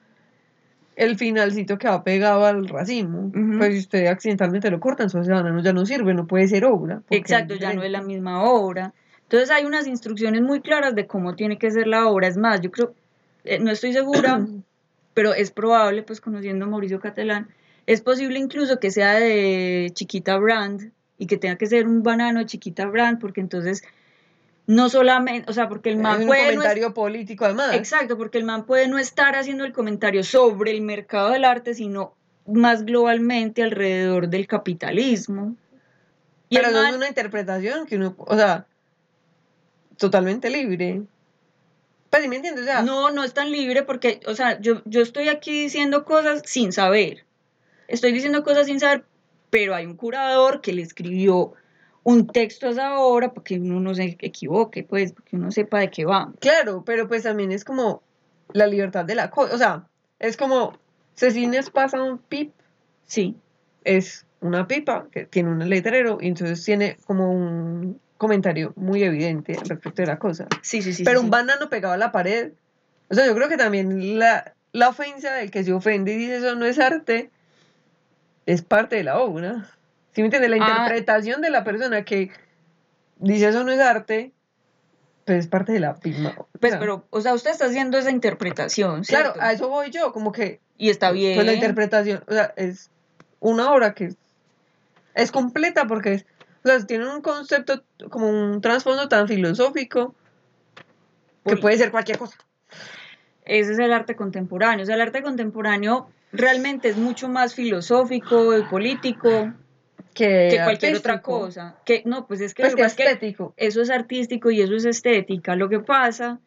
[SPEAKER 2] el finalcito que va pegado al racimo.
[SPEAKER 1] Ujú.
[SPEAKER 2] Pues si usted accidentalmente lo corta, entonces ese banano ya no sirve, no puede ser obra.
[SPEAKER 1] Exacto, ya no es la misma obra. Entonces hay unas instrucciones muy claras de cómo tiene que ser la obra. Es más, yo creo, eh, no estoy segura, pero es probable, pues conociendo a Mauricio Catelán, es posible incluso que sea de Chiquita Brand y que tenga que ser un banano de Chiquita Brand, porque entonces no solamente, o sea, porque el
[SPEAKER 2] Es
[SPEAKER 1] man
[SPEAKER 2] un
[SPEAKER 1] puede no es-
[SPEAKER 2] comentario político además.
[SPEAKER 1] Exacto, porque el man puede no estar haciendo el comentario sobre el mercado del arte, sino más globalmente alrededor del capitalismo. Y
[SPEAKER 2] Pero
[SPEAKER 1] man-
[SPEAKER 2] es una interpretación que uno, o sea, totalmente libre. Pues, ¿me entiendes?
[SPEAKER 1] no, no es tan libre porque, o sea, yo, yo estoy aquí diciendo cosas sin saber. Estoy diciendo cosas sin saber, pero hay un curador que le escribió un texto a esa obra para que uno no se equivoque, pues, para que uno sepa de qué va.
[SPEAKER 2] Claro, pero pues también es como la libertad de la cosa, o sea, es como, Cecines pasa un pip.
[SPEAKER 1] Sí.
[SPEAKER 2] Es una pipa que tiene un letrero y entonces tiene como un comentario muy evidente respecto de la cosa.
[SPEAKER 1] Sí, sí, sí.
[SPEAKER 2] Pero
[SPEAKER 1] un
[SPEAKER 2] banano pegado a la pared. O sea, yo creo que también la, la ofensa del que se ofende y dice eso no es arte es parte de la obra. ¿Sí me entiendes? La ah. interpretación de la persona que dice eso no es arte, pues es parte de la misma.
[SPEAKER 1] Pues, pero, o sea, usted está haciendo esa interpretación.
[SPEAKER 2] ¿cierto? Claro, a eso voy yo, como que.
[SPEAKER 1] Y está bien.
[SPEAKER 2] Pues la interpretación, o sea, es una obra que es completa porque es, o sea, tiene un concepto, como un trasfondo tan filosófico que puede ser cualquier cosa.
[SPEAKER 1] Ese es el arte contemporáneo. O sea, el arte contemporáneo realmente es mucho más filosófico y político que, cualquier otra cosa. Que, no, pues es que,
[SPEAKER 2] pues estético.
[SPEAKER 1] eso es artístico y eso es estética. Lo que pasa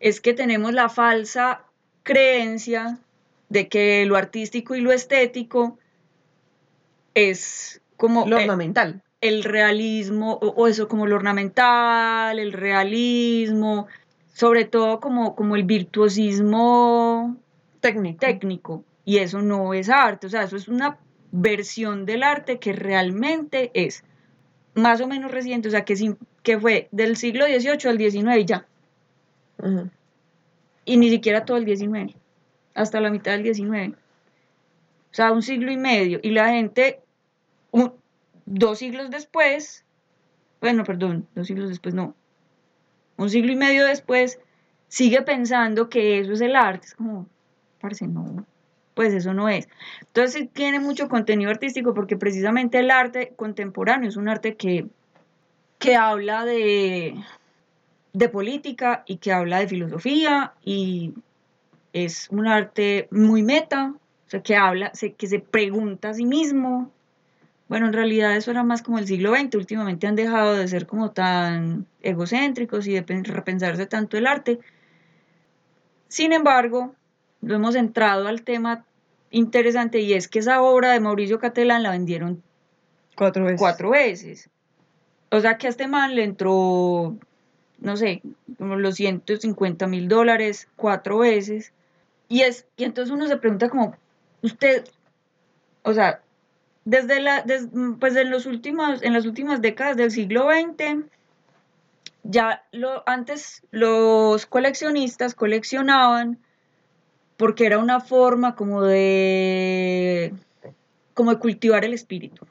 [SPEAKER 1] es que tenemos la falsa creencia de que lo artístico y lo estético es como...
[SPEAKER 2] Lo ornamental.
[SPEAKER 1] El, realismo, o, eso como lo ornamental, el realismo, sobre todo como, como el virtuosismo
[SPEAKER 2] técnico.
[SPEAKER 1] técnico. Y eso no es arte, o sea, eso es una versión del arte que realmente es más o menos reciente, o sea, que, que fue del siglo XVIII al XIX ya. Y ni siquiera todo el XIX, hasta la mitad del XIX. O sea, un siglo y medio. Y la gente, dos siglos después, bueno, perdón, dos siglos después no, un siglo y medio después, sigue pensando que eso es el arte. Es como, parece no pues eso no es. Entonces tiene mucho contenido artístico porque precisamente el arte contemporáneo es un arte que, que habla de, de política y que habla de filosofía y es un arte muy meta, o sea, que habla, que se pregunta a sí mismo. Bueno, en realidad eso era más como el siglo XX, últimamente han dejado de ser como tan egocéntricos y de repensarse tanto el arte. Sin embargo, lo hemos entrado al tema interesante y es que esa obra de Mauricio Catelán la vendieron
[SPEAKER 2] cuatro veces.
[SPEAKER 1] Cuatro veces. O sea que a este man le entró, no sé, como los 150 mil dólares cuatro veces. Y, es, y entonces uno se pregunta como, usted, o sea, desde la, pues en, los últimos, en las últimas décadas del siglo XX, ya lo, antes los coleccionistas coleccionaban porque era una forma como de, como de cultivar el espíritu.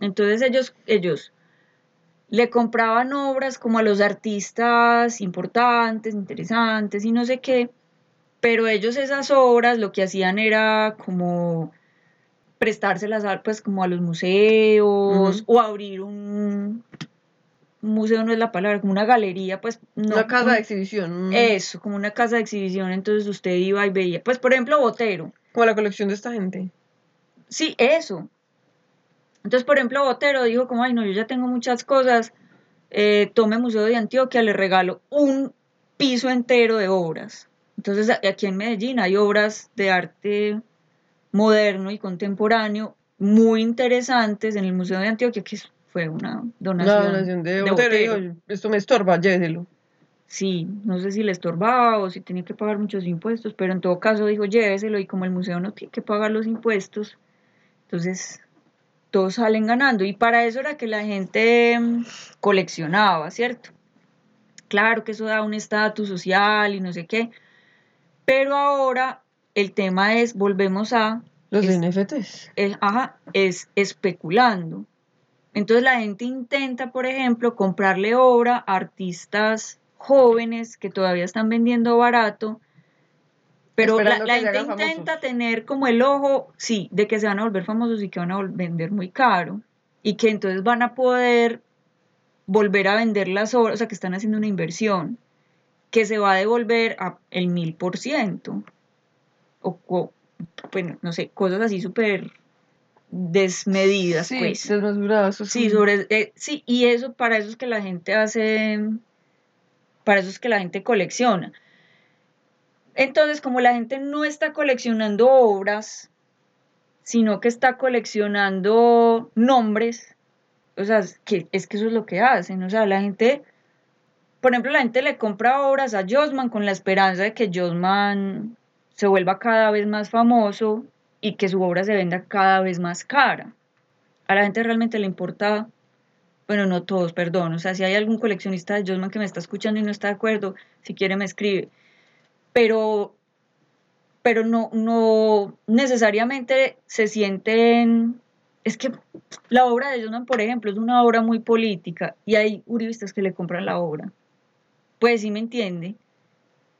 [SPEAKER 1] Entonces ellos, ellos le compraban obras como a los artistas importantes, interesantes y no sé qué, pero ellos esas obras lo que hacían era como prestárselas pues como a los museos o abrir un, museo no es la palabra, como una galería, pues
[SPEAKER 2] no. Una casa de exhibición.
[SPEAKER 1] Eso, como una casa de exhibición, entonces usted iba y veía, pues por ejemplo, Botero.
[SPEAKER 2] Como la colección de esta gente.
[SPEAKER 1] Sí, eso. Entonces, por ejemplo, Botero dijo como, ay, no, yo ya tengo muchas cosas, eh, tome Museo de Antioquia, le regalo un piso entero de obras. Entonces, aquí en Medellín hay obras de arte moderno y contemporáneo muy interesantes en el Museo de Antioquia, que es fue una donación.
[SPEAKER 2] Una donación de, de esto me estorba, lléveselo.
[SPEAKER 1] Sí, no sé si le estorbaba o si tenía que pagar muchos impuestos, pero en todo caso dijo lléveselo y como el museo no tiene que pagar los impuestos, entonces todos salen ganando. Y para eso era que la gente mm, coleccionaba, ¿cierto? Claro que eso da un estatus social y no sé qué, pero ahora el tema es, volvemos a...
[SPEAKER 2] Los NFTs.
[SPEAKER 1] ajá, es especulando. Entonces la gente intenta, por ejemplo, comprarle obra a artistas jóvenes que todavía están vendiendo barato, pero la, gente intenta tener como el ojo, sí, de que se van a volver famosos y que van a vender muy caro y que entonces van a poder volver a vender las obras, o sea, que están haciendo una inversión que se va a devolver a el mil por ciento o, bueno, no sé, cosas así súper desmedidas,
[SPEAKER 2] Sí,
[SPEAKER 1] pues.
[SPEAKER 2] desmesuradas.
[SPEAKER 1] Sí, sobre, eh, sí, y eso para eso es que la gente hace, para eso es que la gente colecciona. Entonces, como la gente no está coleccionando obras, sino que está coleccionando nombres, o sea, que, es que eso es lo que hacen, o sea, la gente, por ejemplo, la gente le compra obras a Josman con la esperanza de que Josman se vuelva cada vez más famoso y que su obra se venda cada vez más cara. A la gente realmente le importa bueno, no todos, perdón, o sea, si hay algún coleccionista de Josman que me está escuchando y no está de acuerdo, si quiere me escribe. Pero, pero no, no necesariamente se sienten, es que la obra de Josman, por ejemplo, es una obra muy política y hay uribistas que le compran la obra. Pues sí me entiende.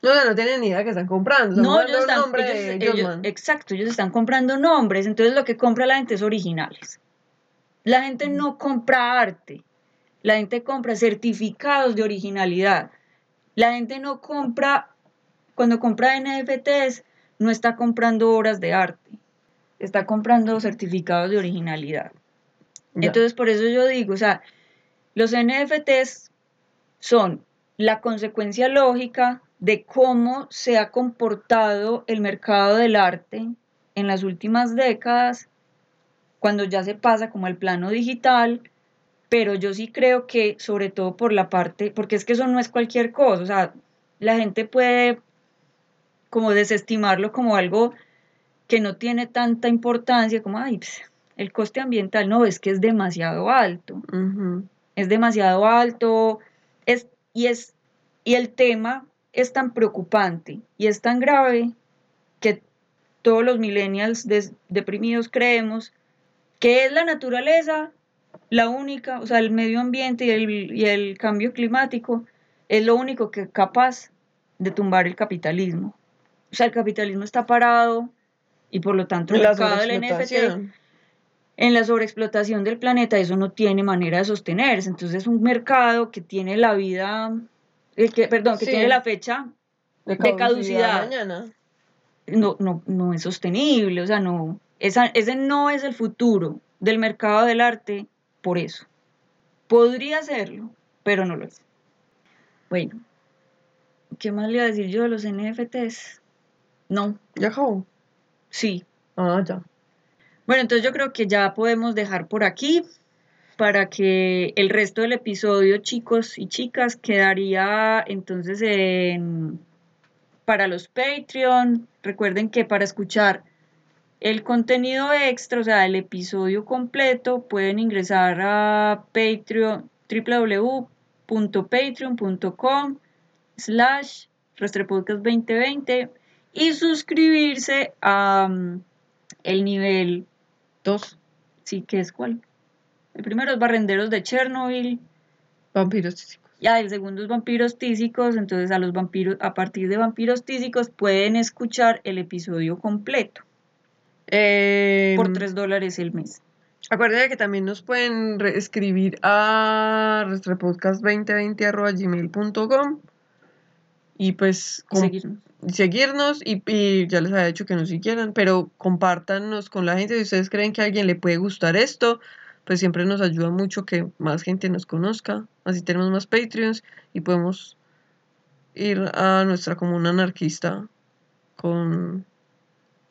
[SPEAKER 2] No, no, no tienen ni idea que están comprando. están
[SPEAKER 1] No, ellos
[SPEAKER 2] el
[SPEAKER 1] están,
[SPEAKER 2] nombre
[SPEAKER 1] ellos-
[SPEAKER 2] de
[SPEAKER 1] ellos-
[SPEAKER 2] Josman.
[SPEAKER 1] exacto, ellos están comprando nombres, entonces lo que compra la gente es originales. La gente no compra arte, la gente compra certificados de originalidad. La gente no compra, cuando compra NFTs, no está comprando obras de arte, está comprando certificados de originalidad. Entonces, por eso yo digo, o sea, los NFTs son la consecuencia lógica de cómo se ha comportado el mercado del arte en las últimas décadas, cuando ya se pasa como al plano digital, pero yo sí creo que sobre todo por la parte, porque es que eso no es cualquier cosa, o sea, la gente puede como desestimarlo como algo que no tiene tanta importancia, como, ay, pues, el coste ambiental, no, es que es demasiado alto. Es demasiado alto, es, y, es, y el tema es tan preocupante y es tan grave que todos los millennials deprimidos creemos que es la naturaleza la única, o sea, el medio ambiente y el, y el cambio climático es lo único que es capaz de tumbar el capitalismo. O sea, el capitalismo está parado y por lo tanto el mercado del NFT en la sobreexplotación del planeta eso no tiene manera de sostenerse. Entonces es un mercado que tiene la vida, eh, que, perdón, que
[SPEAKER 2] Sí.
[SPEAKER 1] tiene la fecha,
[SPEAKER 2] De
[SPEAKER 1] de caducidad.
[SPEAKER 2] mañana.
[SPEAKER 1] no, no, no es sostenible, o sea, no, esa, ese no es el futuro del mercado del arte por eso. Podría serlo, pero no lo es. Bueno, ¿qué más le iba a decir yo de los NFTs? No,
[SPEAKER 2] Ya acabó.
[SPEAKER 1] sí,
[SPEAKER 2] Ah, ya.
[SPEAKER 1] Bueno, entonces yo creo que ya podemos dejar por aquí para que el resto del episodio, chicos y chicas, quedaría entonces en para los Patreon. Recuerden que para escuchar el contenido extra, o sea, el episodio completo, pueden ingresar a Patreon, www.patreon.com slash Rastrepodcast 2020 y suscribirse a mm, el nivel
[SPEAKER 2] Dos.
[SPEAKER 1] Sí, ¿qué es cuál? El primero es Barrenderos de Chernobyl,
[SPEAKER 2] Vampiros tísicos.
[SPEAKER 1] ya el segundo es Vampiros Tísicos, entonces a los vampiros, a partir de Vampiros Tísicos pueden escuchar el episodio completo
[SPEAKER 2] Eh,
[SPEAKER 1] por 3 dólares el mes.
[SPEAKER 2] Acuérdense que también nos pueden escribir a nuestrapodcast2020.gmail.com y pues
[SPEAKER 1] seguirnos.
[SPEAKER 2] seguirnos y, y ya les había dicho que nos siguieran, pero compártanos con la gente. Si ustedes creen que a alguien le puede gustar esto, pues siempre nos ayuda mucho que más gente nos conozca. Así tenemos más Patreons y podemos ir a nuestra comuna anarquista con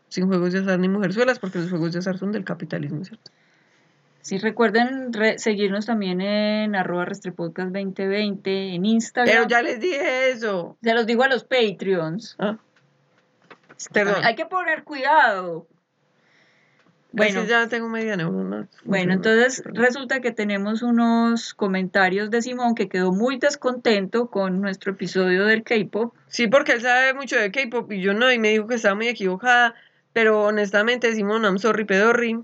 [SPEAKER 2] sin juegos de azar ni mujerzuelas, porque los juegos de azar son del capitalismo, ¿cierto?
[SPEAKER 1] Sí, recuerden re- seguirnos también en arroba Rastrepodcast 2020 en Instagram.
[SPEAKER 2] Pero ya les dije eso.
[SPEAKER 1] Se los digo a los Patreons.
[SPEAKER 2] Ah, Perdón.
[SPEAKER 1] Hay que poner cuidado.
[SPEAKER 2] Bueno, ya tengo.
[SPEAKER 1] Bueno, entonces resulta que tenemos unos comentarios de Simón que quedó muy descontento con nuestro episodio del K-pop.
[SPEAKER 2] Sí, porque él sabe mucho de K-pop y yo no, y me dijo que estaba muy equivocada, pero honestamente, Simón, I'm sorry, pedorri.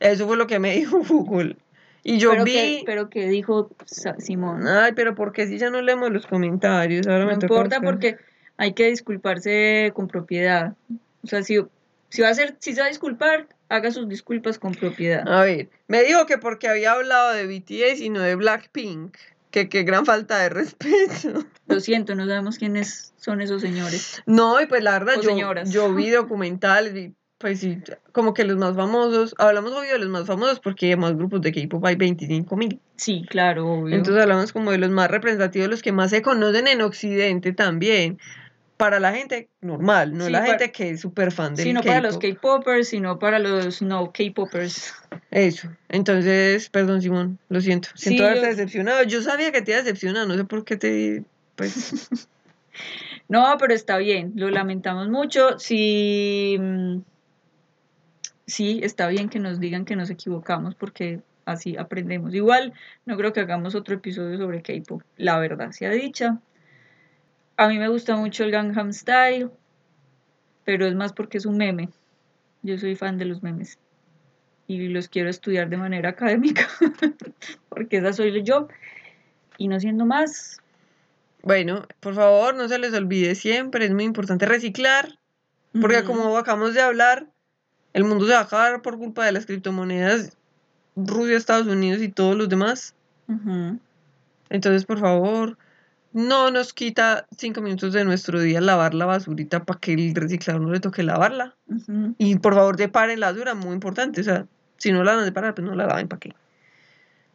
[SPEAKER 2] Eso fue lo que me dijo Google. Y yo
[SPEAKER 1] pero,
[SPEAKER 2] vi.
[SPEAKER 1] que, pero que dijo Simón.
[SPEAKER 2] Ay, pero porque si ya no leemos los comentarios, ahora
[SPEAKER 1] no
[SPEAKER 2] me
[SPEAKER 1] importa
[SPEAKER 2] buscar.
[SPEAKER 1] porque hay que disculparse con propiedad. O sea, si, si va a ser, si se va a disculpar, haga sus disculpas con propiedad.
[SPEAKER 2] A ver, me dijo que porque había hablado de BTS y no de Blackpink. Que qué gran falta de respeto.
[SPEAKER 1] Lo siento, no sabemos quiénes son esos señores.
[SPEAKER 2] No, y pues la verdad, yo, yo vi documentales, vi pues sí, como que los más famosos, hablamos obvio de los más famosos porque hay más grupos de K-pop hay 25 mil.
[SPEAKER 1] Sí, claro, obvio.
[SPEAKER 2] Entonces hablamos como de los más representativos, los que más se conocen en Occidente también. Para la gente normal, no
[SPEAKER 1] Sí,
[SPEAKER 2] la
[SPEAKER 1] para-
[SPEAKER 2] gente que es súper fan del
[SPEAKER 1] Sí, no para los
[SPEAKER 2] K-pop.
[SPEAKER 1] K-popers, sino para los no K-popers.
[SPEAKER 2] Eso. Entonces, perdón, Simón, lo siento. Siento
[SPEAKER 1] Sí,
[SPEAKER 2] haberte
[SPEAKER 1] yo-
[SPEAKER 2] decepcionado. Yo sabía que te iba a decepcionar, no sé por qué te. Pues.
[SPEAKER 1] No, pero está bien, lo lamentamos mucho. Sí, mm, sí, está bien que nos digan que nos equivocamos porque así aprendemos. Igual, no creo que hagamos otro episodio sobre K-pop, la verdad sea dicha. A mí me gusta mucho el Gangnam Style, pero es más porque es un meme. Yo soy fan de los memes y los quiero estudiar de manera académica porque esa soy yo. Y no siendo más,
[SPEAKER 2] Bueno, por favor, no se les olvide siempre, es muy importante reciclar, porque como acabamos de hablar, el mundo se va a acabar por culpa de las criptomonedas, Rusia, Estados Unidos y todos los demás. Entonces, por favor, no nos quita cinco minutos de nuestro día lavar la basurita para que el reciclador no le toque lavarla. Y por favor, separen la basura, muy importante. O sea, si no la van a separar, pues no la laven para qué.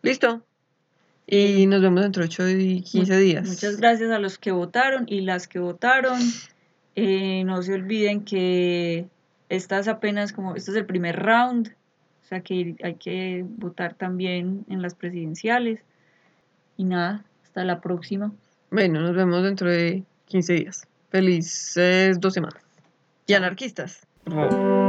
[SPEAKER 2] Listo. Y nos vemos dentro de 8 y 15
[SPEAKER 1] Mu-
[SPEAKER 2] días.
[SPEAKER 1] Muchas gracias a los que votaron y las que votaron. Eh, no se olviden que esta es apenas como, este es el primer round, o sea que hay que votar también en las presidenciales. Y nada, hasta la próxima.
[SPEAKER 2] Bueno, nos vemos dentro de 15 días. Felices dos semanas. Y anarquistas, por favor.